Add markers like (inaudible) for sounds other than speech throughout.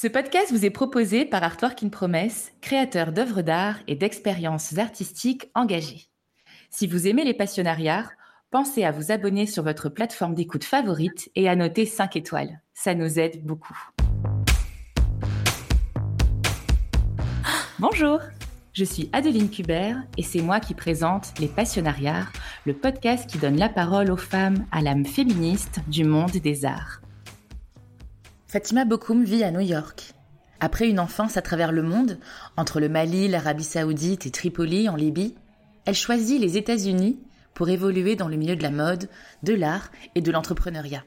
Ce podcast vous est proposé par Artwork Promesse, créateur d'œuvres d'art et d'expériences artistiques engagées. Si vous aimez les passionnariats, pensez à vous abonner sur votre plateforme d'écoute favorite et à noter 5 étoiles. Ça nous aide beaucoup. Bonjour, je suis Adeline Kubert et c'est moi qui présente Les Passionnariats, le podcast qui donne la parole aux femmes à l'âme féministe du monde des arts. Fatima Bokoum vit à New York. Après une enfance à travers le monde, entre le Mali, l'Arabie saoudite et Tripoli en Libye, elle choisit les États-Unis pour évoluer dans le milieu de la mode, de l'art et de l'entrepreneuriat.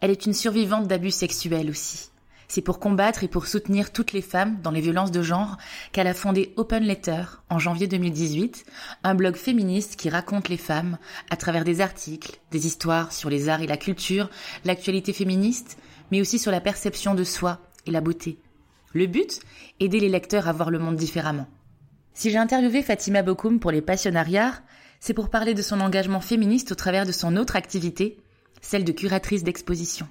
Elle est une survivante d'abus sexuels aussi. C'est pour combattre et pour soutenir toutes les femmes dans les violences de genre qu'elle a fondé Open Letter en janvier 2018, un blog féministe qui raconte les femmes à travers des articles, des histoires sur les arts et la culture, l'actualité féministe, mais aussi sur la perception de soi et la beauté. Le but Aider les lecteurs à voir le monde différemment. Si j'ai interviewé Fatima Bokoum pour les Passionnariats, c'est pour parler de son engagement féministe au travers de son autre activité, celle de curatrice d'exposition.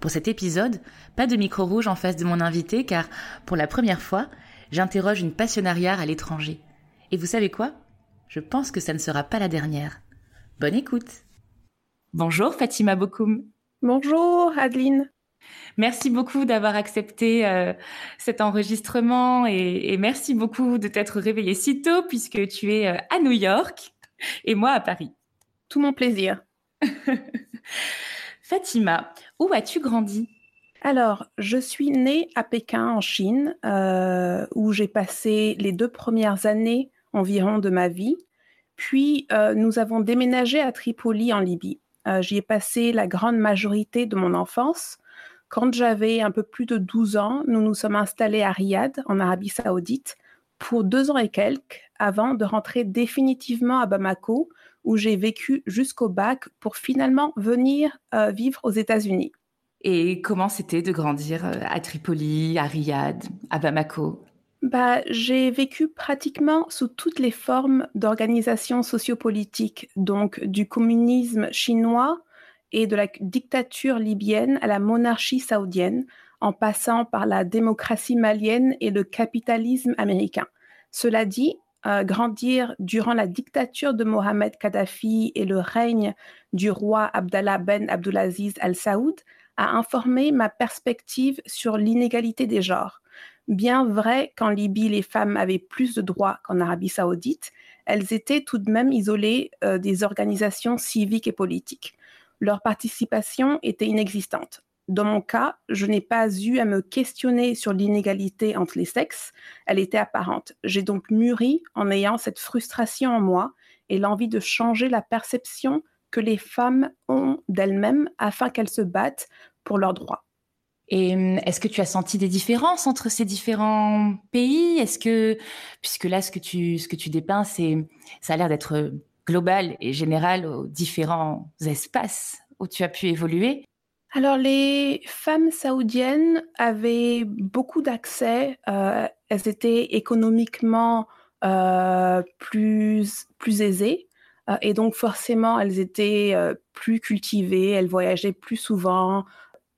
Pour cet épisode, pas de micro rouge en face de mon invité car, pour la première fois, j'interroge une passionnariat à l'étranger. Et vous savez quoi? Je pense que ça ne sera pas la dernière. Bonne écoute Bonjour Fatima Bokoum Bonjour Adeline. Merci beaucoup d'avoir accepté euh, cet enregistrement et, merci beaucoup de t'être réveillée si tôt puisque tu es euh, à New York et moi à Paris. Tout mon plaisir. (laughs) Fatima, où as-tu grandi? Alors, je suis née à Pékin, en Chine, euh, où j'ai passé les deux premières années environ de ma vie. Puis, nous avons déménagé à Tripoli, en Libye. Euh, j'y ai passé la grande majorité de mon enfance. Quand j'avais un peu plus de 12 ans, nous nous sommes installés à Riyad, en Arabie saoudite, pour deux ans et quelques, avant de rentrer définitivement à Bamako, où j'ai vécu jusqu'au bac pour finalement venir euh, vivre aux États-Unis. Et comment c'était de grandir euh, à Tripoli, à Riyad, à Bamako? Bah, j'ai vécu pratiquement sous toutes les formes d'organisation sociopolitique, donc du communisme chinois et de la dictature libyenne à la monarchie saoudienne, en passant par la démocratie malienne et le capitalisme américain. Cela dit, euh, grandir durant la dictature de Mohamed Kadhafi et le règne du roi Abdallah Ben Abdulaziz Al Saoud a informé ma perspective sur l'inégalité des genres. Bien vrai qu'en Libye, les femmes avaient plus de droits qu'en Arabie saoudite, elles étaient tout de même isolées euh, des organisations civiques et politiques. Leur participation était inexistante. Dans mon cas, je n'ai pas eu à me questionner sur l'inégalité entre les sexes, elle était apparente. J'ai donc mûri en ayant cette frustration en moi et l'envie de changer la perception que les femmes ont d'elles-mêmes afin qu'elles se battent pour leurs droits. Et hum, est-ce que tu as senti des différences entre ces différents pays? Est-ce que, puisque là, ce que tu, ce que tu dépeins, c'est, ça a l'air d'être global et général aux différents espaces où tu as pu évoluer alors, les femmes saoudiennes avaient beaucoup d'accès. Euh, elles étaient économiquement euh, plus, plus aisées. Euh, et donc, forcément, elles étaient plus cultivées, elles voyageaient plus souvent,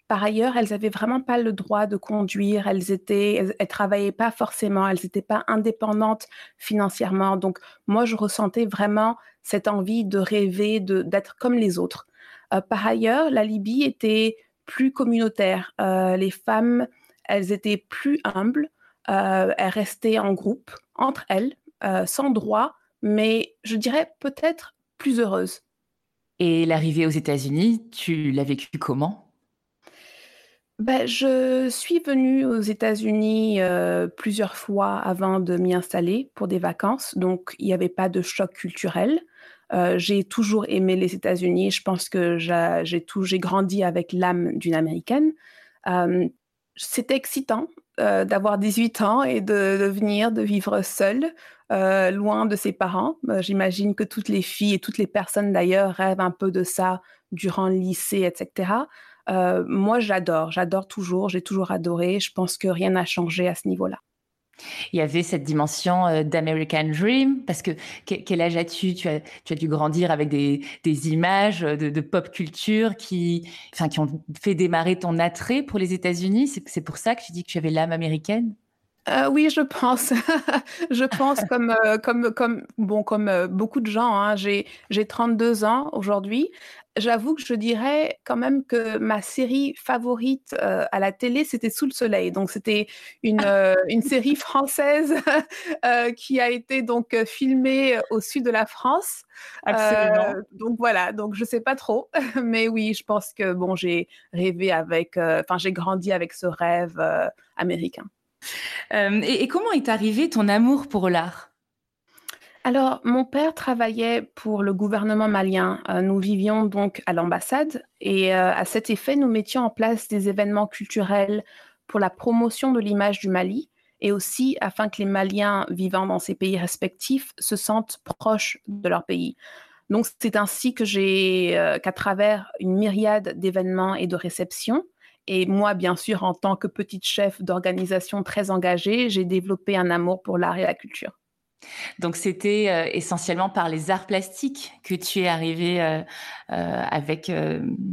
par ailleurs, elles n'avaient vraiment pas le droit de conduire. Elles étaient, elles, travaillaient pas forcément. Elles n'étaient pas indépendantes financièrement. Donc, moi, je ressentais vraiment cette envie de rêver, d'être comme les autres. Euh, par ailleurs, la Libye était plus communautaire. Euh, les femmes, elles étaient plus humbles. Euh, elles restaient en groupe entre elles, sans droit, mais je dirais peut-être plus heureuses. Et l'arrivée aux États-Unis, tu l'as vécu comment? Bah, je suis venue aux États-Unis euh, plusieurs fois avant de m'y installer pour des vacances, donc il n'y avait pas de choc culturel. Euh, j'ai toujours aimé les États-Unis. Je pense que j'ai grandi avec l'âme d'une Américaine. Euh, c'était excitant d'avoir 18 ans et de, de, venir, de vivre seule, loin de ses parents. J'imagine que toutes les filles et toutes les personnes d'ailleurs rêvent un peu de ça durant le lycée, etc. Euh, moi, j'adore, j'adore toujours, j'ai toujours adoré. Je pense que rien n'a changé à ce niveau-là. Il y avait cette dimension euh, d'American Dream, parce que quel âge as-tu? Tu as, tu as dû grandir avec des, des images de, pop culture qui, enfin, qui ont fait démarrer ton attrait pour les États-Unis. C'est pour ça que tu dis que tu avais l'âme américaine? Euh, oui, je pense. (laughs) je pense (laughs) comme, euh, comme, comme, bon, comme euh, beaucoup de gens. Hein. J'ai, j'ai 32 ans aujourd'hui. J'avoue que je dirais quand même que ma série favorite à la télé, c'était Sous le soleil. Donc, c'était une, une série (laughs) française qui a été donc filmée au sud de la France. Absolument. donc, voilà. Donc, je sais pas trop. (laughs) Mais oui, je pense que, bon, j'ai rêvé avec, enfin, j'ai grandi avec ce rêve américain. Euh, et, comment est arrivé ton amour pour l'art? Alors, mon père travaillait pour le gouvernement malien. Euh, nous vivions donc à l'ambassade et euh, à cet effet, nous mettions en place des événements culturels pour la promotion de l'image du Mali et aussi afin que les Maliens vivant dans ces pays respectifs se sentent proches de leur pays. Donc, c'est ainsi que j'ai, qu'à travers une myriade d'événements et de réceptions, et moi, bien sûr, en tant que petite chef d'organisation très engagée, j'ai développé un amour pour l'art et la culture. Donc c'était euh, essentiellement par les arts plastiques que tu es arrivé euh, euh, avec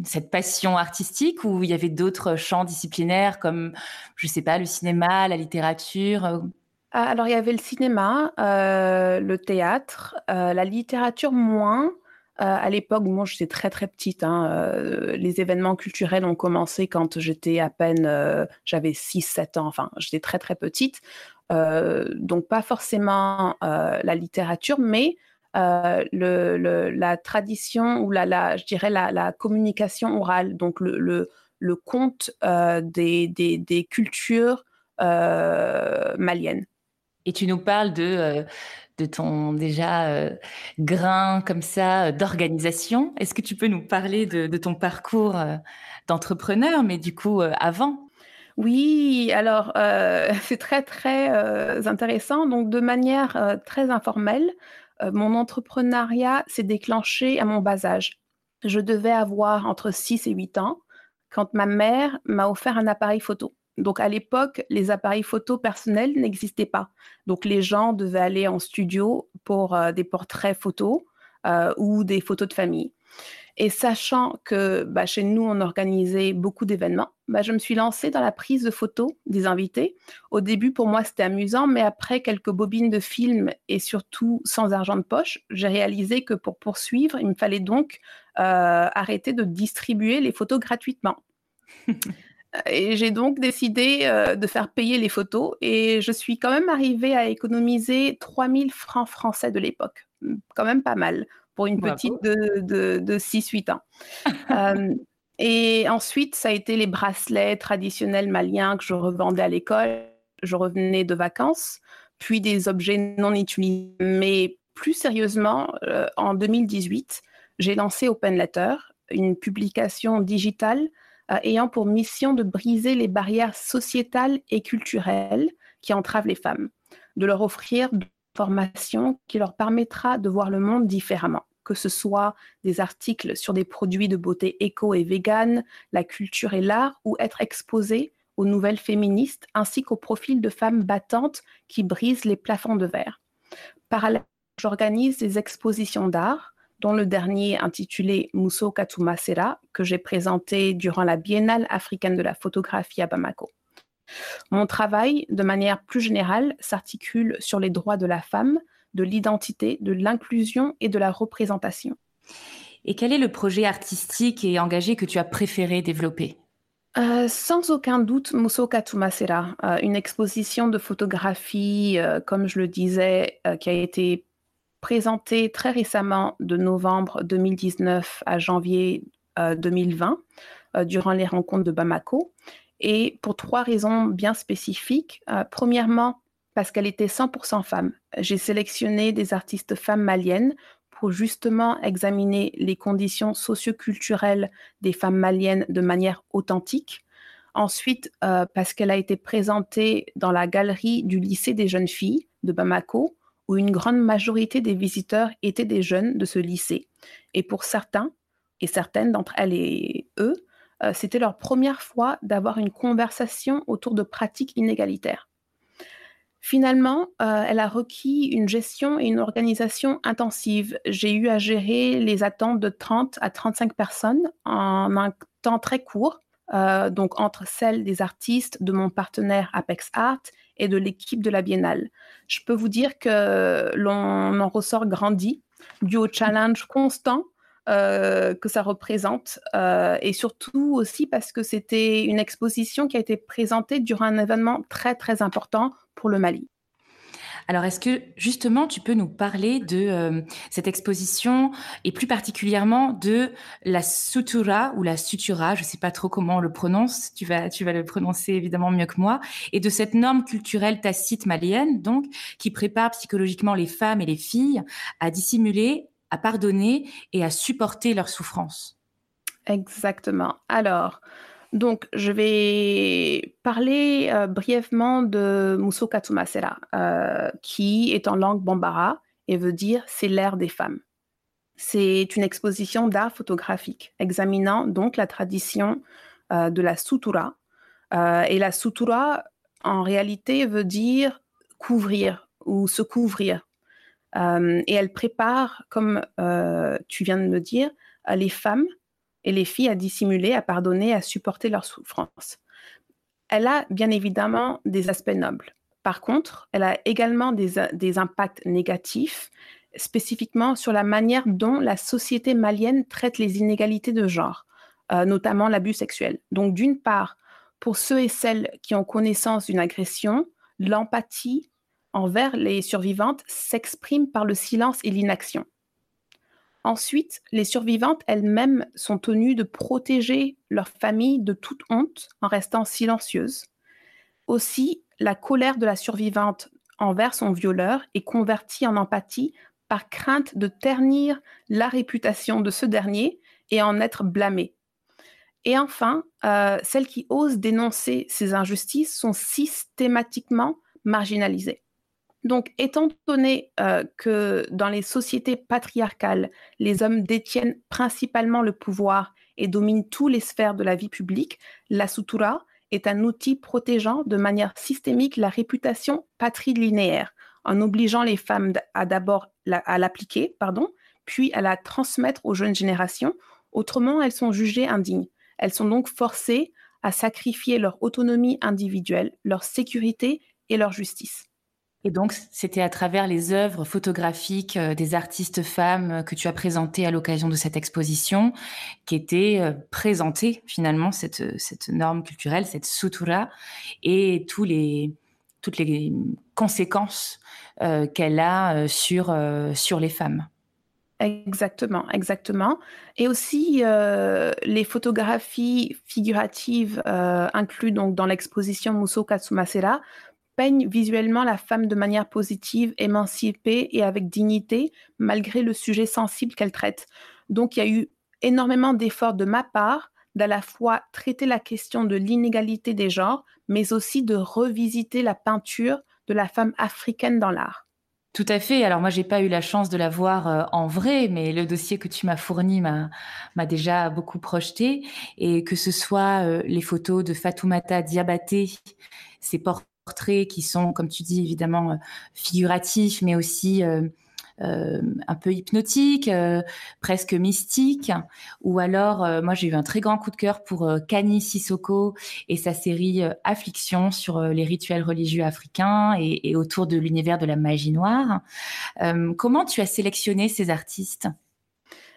cette passion artistique ou il y avait d'autres champs disciplinaires comme, je ne sais pas, le cinéma, la littérature ah, Alors il y avait le cinéma, le théâtre, la littérature moins. À l'époque, moi, j'étais très très petite. Hein, les événements culturels ont commencé quand j'étais à peine, j'avais 6-7 ans. Enfin, j'étais très très petite. Donc pas forcément la littérature, mais la tradition ou la, je dirais la, communication orale, donc le, le, conte des, des, cultures maliennes. Et tu nous parles de de ton déjà euh, grain comme ça euh, d'organisation. Est-ce que tu peux nous parler de, ton parcours euh, d'entrepreneur, mais du coup avant? Oui, alors (laughs) c'est très très intéressant. Donc de manière très informelle, mon entrepreneuriat s'est déclenché à mon bas âge. Je devais avoir entre 6 et 8 ans quand ma mère m'a offert un appareil photo. Donc à l'époque, les appareils photo personnels n'existaient pas. Donc les gens devaient aller en studio pour euh, des portraits photos euh, ou des photos de famille. Et sachant que bah, chez nous, on organisait beaucoup d'événements, bah, je me suis lancée dans la prise de photos des invités. Au début, pour moi, c'était amusant, mais après quelques bobines de films et surtout sans argent de poche, j'ai réalisé que pour poursuivre, il me fallait donc euh, arrêter de distribuer les photos gratuitement. (laughs) Et j'ai donc décidé euh, de faire payer les photos et je suis quand même arrivée à économiser 3000 francs français de l'époque. Quand même pas mal pour une petite de, de, 6-8 ans. (laughs) Euh, et ensuite, ça a été les bracelets traditionnels maliens que je revendais à l'école. Je revenais de vacances, puis des objets non utilisés. Mais plus sérieusement, euh, en 2018, j'ai lancé Open Letter, une publication digitale euh, ayant pour mission de briser les barrières sociétales et culturelles qui entravent les femmes, de leur offrir formation qui leur permettra de voir le monde différemment que ce soit des articles sur des produits de beauté éco et vegan, la culture et l'art, ou être exposés aux nouvelles féministes ainsi qu'aux profils de femmes battantes qui brisent les plafonds de verre. Parallèlement, j'organise des expositions d'art dont le dernier intitulé Muso Katumasera, que j'ai présenté durant la Biennale africaine de la photographie à Bamako. Mon travail, de manière plus générale, s'articule sur les droits de la femme, de l'identité, de l'inclusion et de la représentation. Et quel est le projet artistique et engagé que tu as préféré développer? Euh, sans aucun doute, Muso Katumasera, euh, une exposition de photographie, euh, comme je le disais, qui a été présenté très récemment de novembre 2019 à janvier 2020 euh, euh, durant les rencontres de Bamako et pour trois raisons bien spécifiques. Euh, premièrement, parce qu'elle était 100% femme. J'ai sélectionné des artistes femmes maliennes pour justement examiner les conditions socioculturelles des femmes maliennes de manière authentique. Ensuite, parce qu'elle a été présentée dans la galerie du lycée des jeunes filles de Bamako, où une grande majorité des visiteurs étaient des jeunes de ce lycée. Et pour certains, et certaines d'entre elles et eux, euh, c'était leur première fois d'avoir une conversation autour de pratiques inégalitaires. Finalement, euh, elle a requis une gestion et une organisation intensive. J'ai eu à gérer les attentes de 30 à 35 personnes en un temps très court, euh, donc entre celles des artistes, de mon partenaire Apex Art et de l'équipe de la Biennale. Je peux vous dire que l'on en ressort grandi dû au challenge constant euh, que ça représente et surtout aussi parce que c'était une exposition qui a été présentée durant un événement très très important pour le Mali. Alors, est-ce que justement, tu peux nous parler de euh, cette exposition et plus particulièrement de la sutura ou la sutura, je ne sais pas trop comment on le prononce, tu vas, tu vas le prononcer évidemment mieux que moi, et de cette norme culturelle tacite malienne, donc, qui prépare psychologiquement les femmes et les filles à dissimuler, à pardonner et à supporter leurs souffrances. Exactement. Alors, donc, je vais parler euh, brièvement de Muso Katsumasera, euh, qui est en langue bambara et veut dire c'est l'ère des femmes. C'est une exposition d'art photographique examinant donc la tradition euh, de la sutura. et la sutura, en réalité, veut dire couvrir ou se couvrir. Et elle prépare, comme tu viens de me dire, les femmes et les filles à dissimuler, à pardonner, à supporter leurs souffrances. Elle a bien évidemment des aspects nobles. Par contre, elle a également des, impacts négatifs, spécifiquement sur la manière dont la société malienne traite les inégalités de genre, euh, notamment l'abus sexuel. Donc, d'une part, pour ceux et celles qui ont connaissance d'une agression, l'empathie envers les survivantes s'exprime par le silence et l'inaction. Ensuite, les survivantes elles-mêmes sont tenues de protéger leur famille de toute honte en restant silencieuses. Aussi, la colère de la survivante envers son violeur est convertie en empathie par crainte de ternir la réputation de ce dernier et en être blâmée. Et enfin, euh, celles qui osent dénoncer ces injustices sont systématiquement marginalisées. Donc, étant donné euh, que dans les sociétés patriarcales, les hommes détiennent principalement le pouvoir et dominent toutes les sphères de la vie publique, la sutura est un outil protégeant de manière systémique la réputation patrilinéaire, en obligeant les femmes à d'abord à l'appliquer, pardon, puis à la transmettre aux jeunes générations. Autrement, elles sont jugées indignes. Elles sont donc forcées à sacrifier leur autonomie individuelle, leur sécurité et leur justice. Et donc, c'était à travers les œuvres photographiques euh, des artistes femmes euh, que tu as présentées à l'occasion de cette exposition, qui était euh, présentée finalement cette, cette norme culturelle, cette sutura, et tous les, toutes les conséquences qu'elle a sur, sur les femmes. Exactement, exactement. Et aussi les photographies figuratives incluses donc dans l'exposition Muso Katsumasera peigne visuellement la femme de manière positive, émancipée et avec dignité, malgré le sujet sensible qu'elle traite. Donc il y a eu énormément d'efforts de ma part d'à la fois traiter la question de l'inégalité des genres, mais aussi de revisiter la peinture de la femme africaine dans l'art. Tout à fait. Alors moi, j'ai pas eu la chance de la voir euh, en vrai, mais le dossier que tu m'as fourni m'a déjà beaucoup projeté. Et que ce soit euh, les photos de Fatoumata Diabaté, ses portraits portraits qui sont, comme tu dis, évidemment euh, figuratifs, mais aussi euh, euh, un peu hypnotiques, presque mystiques. Ou alors, moi, j'ai eu un très grand coup de cœur pour Kani Sissoko et sa série Affliction sur les rituels religieux africains et, et autour de l'univers de la magie noire. comment tu as sélectionné ces artistes?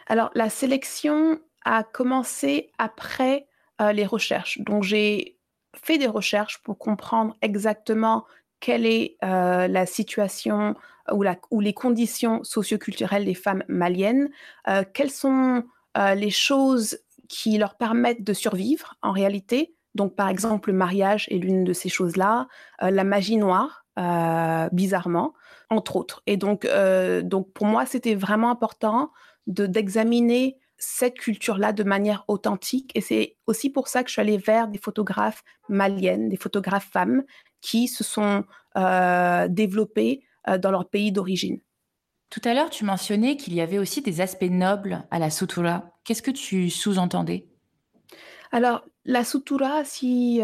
Alors, la sélection a commencé après les recherches. Donc, j'ai fait des recherches pour comprendre exactement quelle est euh, la situation ou, la, ou, les conditions socioculturelles des femmes maliennes, euh, quelles sont euh, les choses qui leur permettent de survivre en réalité. Donc, par exemple, le mariage est l'une de ces choses-là, la magie noire, bizarrement, entre autres. Et donc, donc pour moi, c'était vraiment important d'examiner cette culture-là de manière authentique. Et c'est aussi pour ça que je suis allée vers des photographes maliennes, des photographes femmes qui se sont euh, développées euh, dans leur pays d'origine. Tout à l'heure, tu mentionnais qu'il y avait aussi des aspects nobles à la sutura. Qu'est-ce que tu sous-entendais? Alors, La sutura, si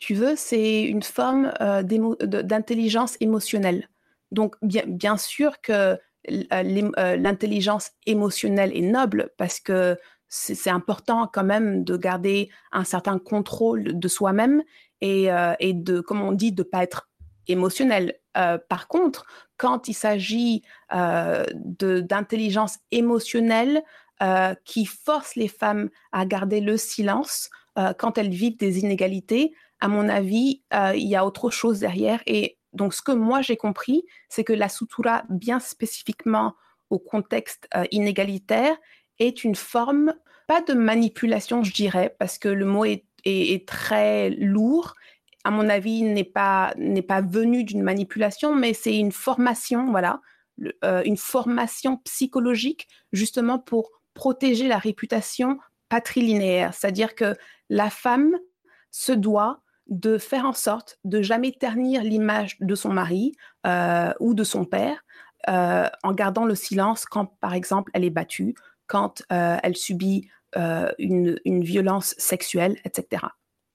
tu veux, c'est une forme d'intelligence émotionnelle. Donc, bien, bien sûr que l'intelligence émotionnelle est noble parce que c'est important quand même de garder un certain contrôle de soi-même et, et, de, comme on dit, de ne pas être émotionnel. par contre, quand il s'agit d'intelligence émotionnelle euh, qui force les femmes à garder le silence euh, quand elles vivent des inégalités. À mon avis, euh, il y a autre chose derrière. Et donc, ce que moi j'ai compris, c'est que la sutura, bien spécifiquement au contexte inégalitaire, est une forme, pas de manipulation, je dirais, parce que le mot est, très lourd. À mon avis, n'est pas n'est pas venu d'une manipulation, mais c'est une formation, voilà, une formation psychologique justement pour protéger la réputation patrilinéaire, c'est-à-dire que la femme se doit de faire en sorte de jamais ternir l'image de son mari euh, ou de son père euh, en gardant le silence quand, par exemple, elle est battue, quand euh, elle subit une, une violence sexuelle, etc.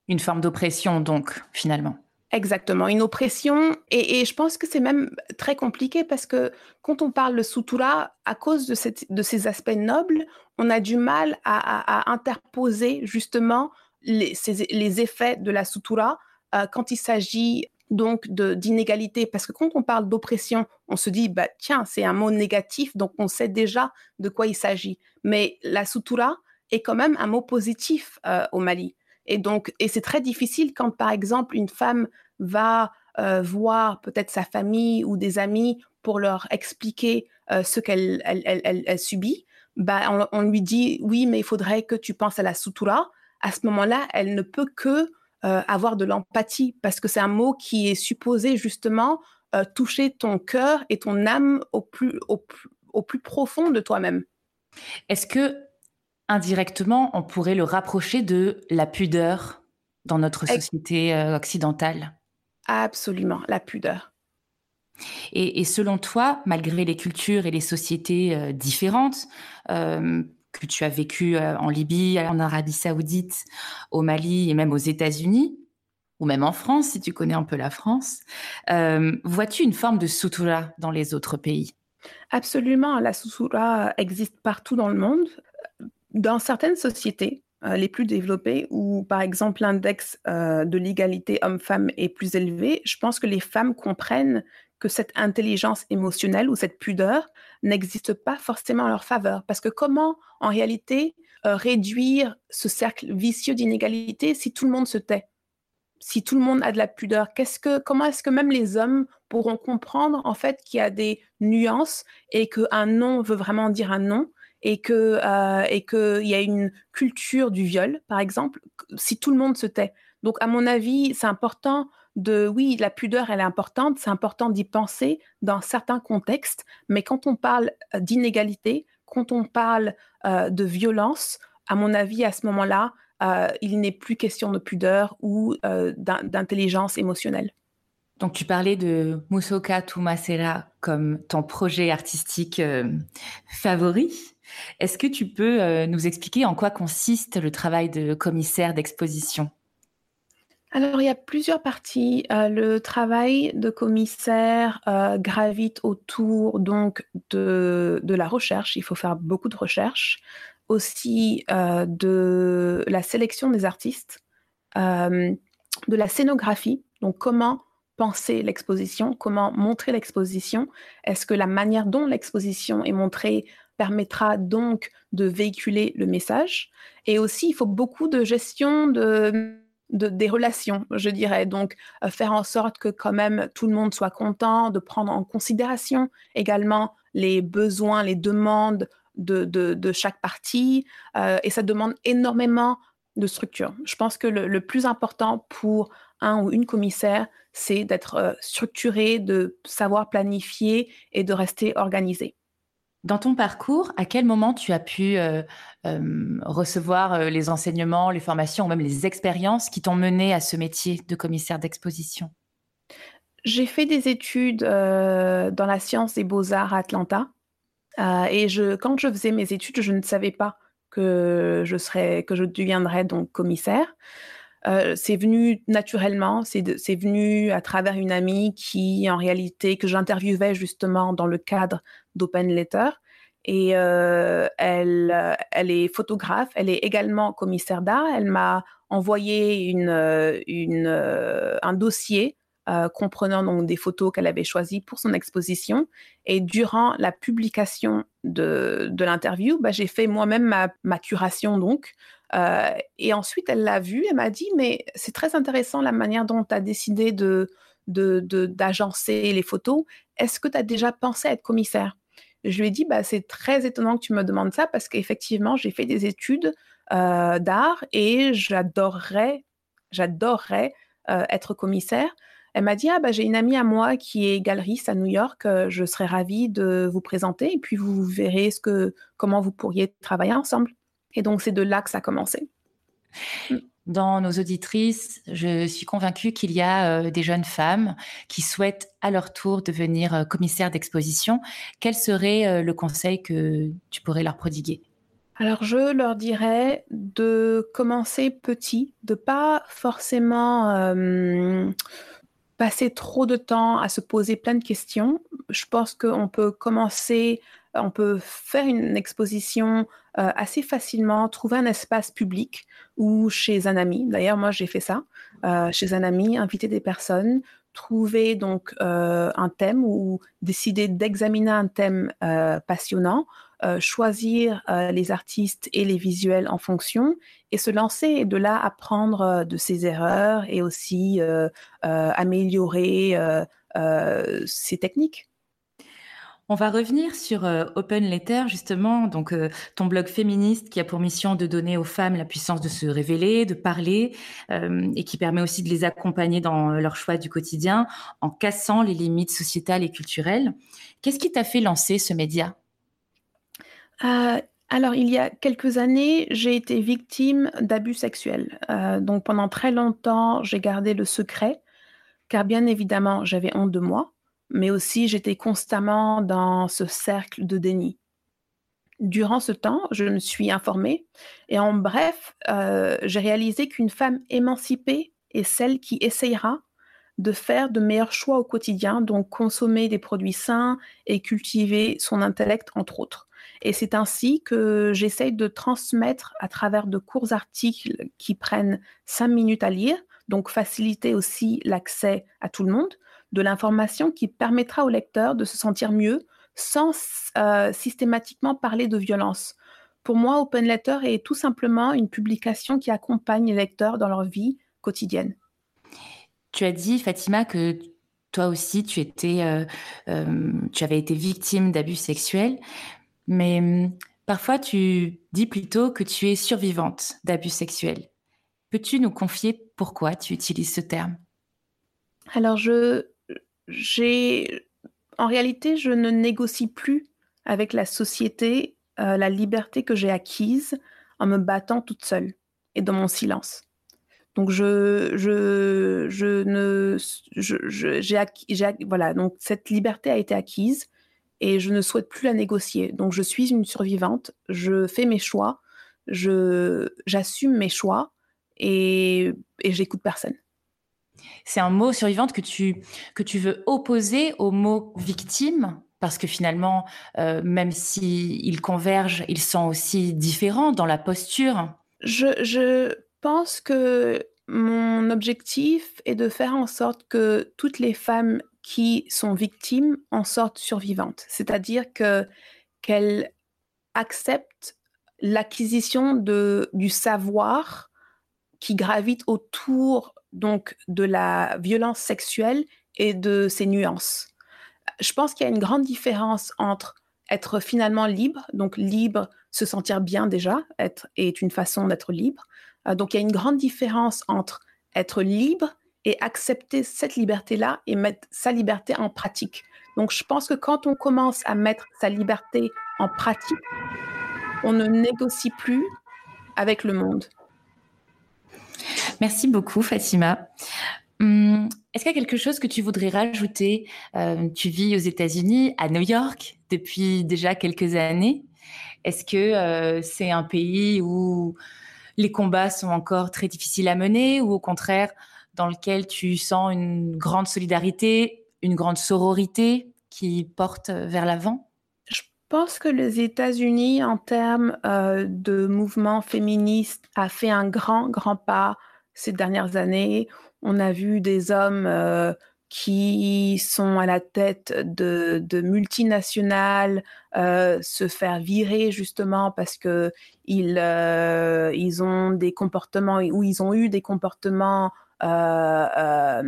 Une forme d'oppression, donc, finalement. Exactement, une oppression. Et, je pense que c'est même très compliqué parce que quand on parle de sutura, à cause de, de ces aspects nobles, on a du mal à, interposer justement les, effets de la sutura euh, quand il s'agit donc d'inégalité. Parce que quand on parle d'oppression, on se dit, bah, tiens, c'est un mot négatif, donc on sait déjà de quoi il s'agit. Mais la sutura est quand même un mot positif euh, au Mali. Et donc, et c'est très difficile quand, par exemple, une femme va euh, voir peut-être sa famille ou des amis pour leur expliquer ce qu'elle elle, subit. Bah, on, lui dit oui, mais il faudrait que tu penses à la sutura. À ce moment-là, elle ne peut que euh, avoir de l'empathie parce que c'est un mot qui est supposé justement toucher ton cœur et ton âme au plus, au, au plus profond de toi-même. Est-ce que indirectement, on pourrait le rapprocher de la pudeur dans notre société euh, occidentale? Absolument, la pudeur. Et, selon toi, malgré les cultures et les sociétés euh, différentes euh, que tu as vécues en Libye, en Arabie saoudite, au Mali et même aux États-Unis, ou même en France, si tu connais un peu la France, vois-tu une forme de sutura dans les autres pays? Absolument, la sutura existe partout dans le monde. Dans certaines sociétés, euh, les plus développées, où par exemple l'index euh, de l'égalité homme-femme est plus élevé, je pense que les femmes comprennent que cette intelligence émotionnelle ou cette pudeur n'existe pas forcément en leur faveur. Parce que comment, en réalité, euh, réduire ce cercle vicieux d'inégalité si tout le monde se tait? Si tout le monde a de la pudeur, que, comment est-ce que même les hommes pourront comprendre en fait qu'il y a des nuances et qu'un non veut vraiment dire un non et euh, et qu'il y a une culture du viol, par exemple, si tout le monde se tait? Donc, à mon avis, c'est important de, oui, la pudeur, elle est importante, c'est important d'y penser dans certains contextes, mais quand on parle euh, d'inégalité, quand on parle euh, de violence, à mon avis, à ce moment-là, il n'est plus question de pudeur ou d'intelligence émotionnelle. Donc, tu parlais de Musoka Tumasera comme ton projet artistique favori. Est-ce que tu peux euh, nous expliquer en quoi consiste le travail de commissaire d'exposition? Alors, il y a plusieurs parties. Le travail de commissaire gravite autour donc de, la recherche. Il faut faire beaucoup de recherche. Aussi de la sélection des artistes, de la scénographie. Donc, comment penser l'exposition, comment montrer l'exposition. Est-ce que la manière dont l'exposition est montrée permettra donc de véhiculer le message? Et aussi, il faut beaucoup de gestion de, des relations, je dirais. Donc, euh, faire en sorte que quand même tout le monde soit content, de prendre en considération également les besoins, les demandes de, chaque partie. Euh, et ça demande énormément de structure. Je pense que le, plus important pour un ou une commissaire, c'est d'être euh, structuré, de savoir planifier et de rester organisé. Dans ton parcours, à quel moment tu as pu euh, euh, recevoir euh, les enseignements, les formations ou même les expériences qui t'ont mené à ce métier de commissaire d'exposition? J'ai fait des études dans la science des beaux-arts à Atlanta. et je, quand je faisais mes études, je ne savais pas que je serais, que je deviendrais donc commissaire. C'est venu naturellement, c'est venu à travers une amie qui, en réalité, que j'interviewais justement dans le cadre d'Open Letter. Et euh, elle, elle est photographe, elle est également commissaire d'art. Elle m'a envoyé une, une, un dossier euh, comprenant donc des photos qu'elle avait choisies pour son exposition. Et durant la publication de, de l'interview, bah, j'ai fait moi-même ma, ma, curation donc. Euh, et ensuite, elle l'a vue, elle m'a dit, mais c'est très intéressant la manière dont tu as décidé de, d'agencer de, les photos. Est-ce que tu as déjà pensé à être commissaire? Je lui ai dit, bah, c'est très étonnant que tu me demandes ça parce qu'effectivement, j'ai fait des études euh, d'art et j'adorerais, j'adorerais être commissaire. Elle m'a dit ah bah j'ai une amie à moi qui est galeriste à New York. Euh, je serais ravie de vous présenter et puis vous verrez ce que comment vous pourriez travailler ensemble. Et donc c'est de là que ça a commencé. Dans nos auditrices, je suis convaincue qu'il y a euh, des jeunes femmes qui souhaitent à leur tour devenir euh, commissaire d'exposition. Quel serait le conseil que tu pourrais leur prodiguer? Alors je leur dirais de commencer petit, de pas forcément passer trop de temps à se poser plein de questions. Je pense qu'on peut commencer, on peut faire une exposition euh, assez facilement, trouver un espace public ou chez un ami. D'ailleurs, moi, j'ai fait ça, euh, chez un ami, inviter des personnes, trouver donc euh, un thème ou décider d'examiner un thème passionnant choisir les artistes et les visuels en fonction et se lancer et de là apprendre de ses erreurs et aussi améliorer ses techniques. On va revenir sur Open Letter, justement, donc ton blog féministe qui a pour mission de donner aux femmes la puissance de se révéler, de parler, et qui permet aussi de les accompagner dans leur choix du quotidien en cassant les limites sociétales et culturelles. Qu'est-ce qui t'a fait lancer ce média? Euh, alors, il y a quelques années, j'ai été victime d'abus sexuels. Euh, donc, pendant très longtemps, j'ai gardé le secret, car bien évidemment, j'avais honte de moi, mais aussi j'étais constamment dans ce cercle de déni. Durant ce temps, je me suis informée et en bref, euh, j'ai réalisé qu'une femme émancipée est celle qui essayera de faire de meilleurs choix au quotidien, donc consommer des produits sains et cultiver son intellect, entre autres. Et c'est ainsi que j'essaye de transmettre à travers de courts articles qui prennent cinq minutes à lire, donc faciliter aussi l'accès à tout le monde, de l'information qui permettra au lecteur de se sentir mieux sans euh, systématiquement parler de violence. Pour moi, Open Letter est tout simplement une publication qui accompagne les lecteurs dans leur vie quotidienne. Tu as dit, Fatima, que toi aussi, tu, étais, euh, euh, tu avais été victime d'abus sexuels. Mais hum, parfois, tu dis plutôt que tu es survivante d'abus sexuels. Peux-tu nous confier pourquoi tu utilises ce terme? Alors, je, j'ai, en réalité, je ne négocie plus avec la société euh, la liberté que j'ai acquise en me battant toute seule et dans mon silence. Donc je, je, je ne, j'ai, voilà, donc cette liberté a été acquise et je ne souhaite plus la négocier. Donc je suis une survivante, je fais mes choix, je j'assume mes choix et, et j'écoute personne. C'est un mot survivante que tu que tu veux opposer au mot victime parce que finalement, euh, même s'ils convergent, ils sont aussi différents dans la posture. Je, je pense que mon objectif est de faire en sorte que toutes les femmes qui sont victimes en sortent survivantes, c'est-à-dire que qu'elles acceptent l'acquisition du savoir qui gravite autour donc de la violence sexuelle et de ses nuances. Je pense qu'il y a une grande différence entre être finalement libre, donc libre, se sentir bien déjà, être est une façon d'être libre. Euh, donc il y a une grande différence entre être libre et accepter cette liberté-là et mettre sa liberté en pratique. Donc, je pense que quand on commence à mettre sa liberté en pratique, on ne négocie plus avec le monde. Merci beaucoup, Fatima. Hum, est-ce qu'il y a quelque chose que tu voudrais rajouter? Euh, Tu vis aux États-Unis, à New York, depuis déjà quelques années. Est-ce que c'est un pays où les combats sont encore très difficiles à mener ou au contraire dans lequel tu sens une grande solidarité, une grande sororité qui porte vers l'avant? Je pense que les États-Unis, en termes euh, de mouvement féministe, a fait un grand, grand pas ces dernières années. On a vu des hommes euh, qui sont à la tête de, multinationales euh, se faire virer justement parce que ils, euh, ils ont des comportements ou ils ont eu des comportements euh,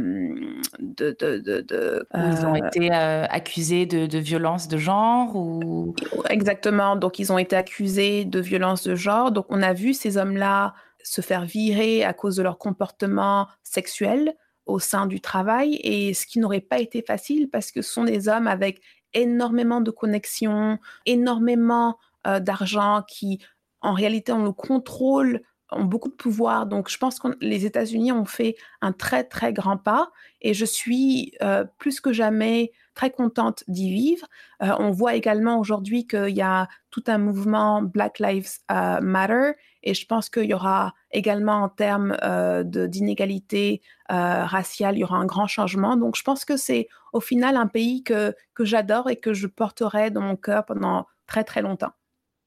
de, de, ils ont été accusés de, de violence de genre ou? Exactement donc ils ont été accusés de violence de genre donc on a vu ces hommes là se faire virer à cause de leur comportement sexuel au sein du travail et ce qui n'aurait pas été facile parce que ce sont des hommes avec énormément de connexions, énormément euh, d'argent qui en réalité ont le contrôle, ont beaucoup de pouvoir. Donc je pense que les États-Unis ont fait un très très grand pas et je suis euh, plus que jamais très contente d'y vivre. Euh, on voit également aujourd'hui qu'il y a tout un mouvement Black Lives Matter et je pense qu'il y aura également en termes euh, d'inégalité euh, raciale, il y aura un grand changement. Donc je pense que c'est au final un pays que, que j'adore et que je porterai dans mon cœur pendant très très longtemps.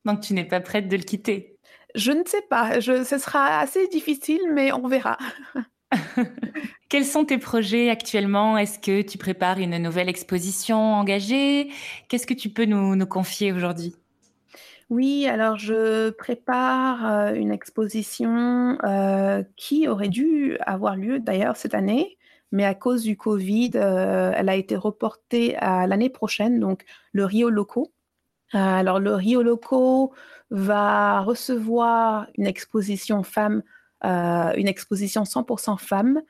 Donc tu n'es pas prête de le quitter? Je ne sais pas. Je, ce sera assez difficile, mais on verra. (laughs) Quels sont tes projets actuellement? Est-ce que tu prépares une nouvelle exposition engagée? Qu'est-ce que tu peux nous, nous confier aujourd'hui? Oui, alors je prépare euh, une exposition euh, qui aurait dû avoir lieu d'ailleurs cette année, mais à cause du Covid, euh, elle a été reportée à l'année prochaine, donc le Rio Loco. alors le Rio Loco va recevoir une exposition femmes, une exposition 100% femmes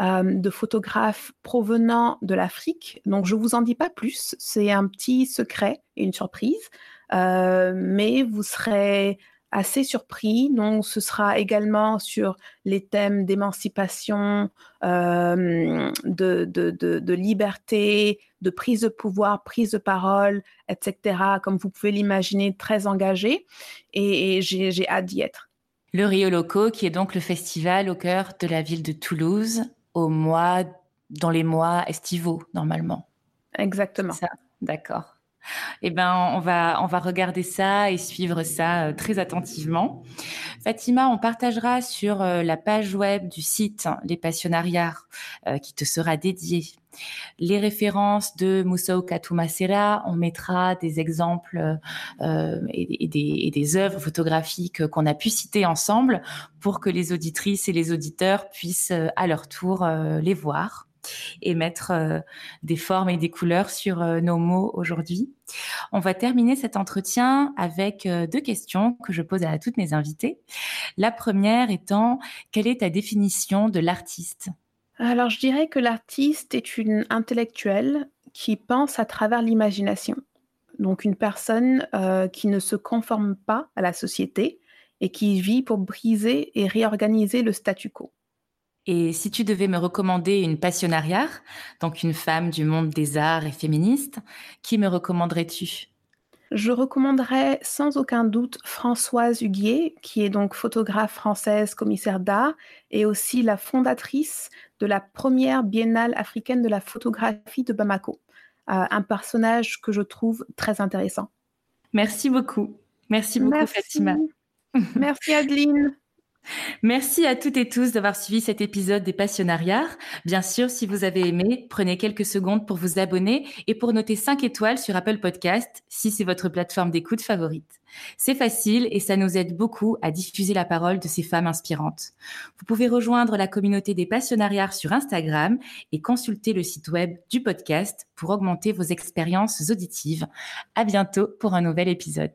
de photographes provenant de l'Afrique. Donc je vous en dis pas plus, c'est un petit secret et une surprise. Euh, mais vous serez assez surpris. Donc, ce sera également sur les thèmes d'émancipation, euh, de, de, de, liberté, de prise de pouvoir, prise de parole, etc. Comme vous pouvez l'imaginer, très engagé. Et, j'ai hâte d'y être. Le Rio Loco, qui est donc le festival au cœur de la ville de Toulouse, au mois, dans les mois estivaux, normalement. Exactement. D'accord. Eh ben, on va, on va regarder ça et suivre ça euh, très attentivement. Fatima, on partagera sur euh, la page web du site Les Passionnariats euh, qui te sera dédié les références de Moussa Katumasera, on mettra des exemples et, des, œuvres photographiques qu'on a pu citer ensemble pour que les auditrices et les auditeurs puissent à leur tour les voir et mettre euh, des formes et des couleurs sur euh, nos mots aujourd'hui. On va terminer cet entretien avec euh, deux questions que je pose à toutes mes invités. La première étant, quelle est ta définition de l'artiste? Alors, je dirais que l'artiste est une intellectuelle qui pense à travers l'imagination. Donc, une personne qui ne se conforme pas à la société et qui vit pour briser et réorganiser le statu quo. Et si tu devais me recommander une passionnariat, donc une femme du monde des arts et féministe, qui me recommanderais-tu? Je recommanderais sans aucun doute Françoise Huguier, qui est donc photographe française, commissaire d'art, et aussi la fondatrice de la première biennale africaine de la photographie de Bamako. Euh, un personnage que je trouve très intéressant. Merci beaucoup. Merci beaucoup, Fatima. Merci, Adeline. (laughs) Merci à toutes et tous d'avoir suivi cet épisode des Passionnariats. Bien sûr, si vous avez aimé, prenez quelques secondes pour vous abonner et pour noter 5 étoiles sur Apple Podcast si c'est votre plateforme d'écoute favorite. C'est facile et ça nous aide beaucoup à diffuser la parole de ces femmes inspirantes. Vous pouvez rejoindre la communauté des Passionnariats sur Instagram et consulter le site web du podcast pour augmenter vos expériences auditives. À bientôt pour un nouvel épisode.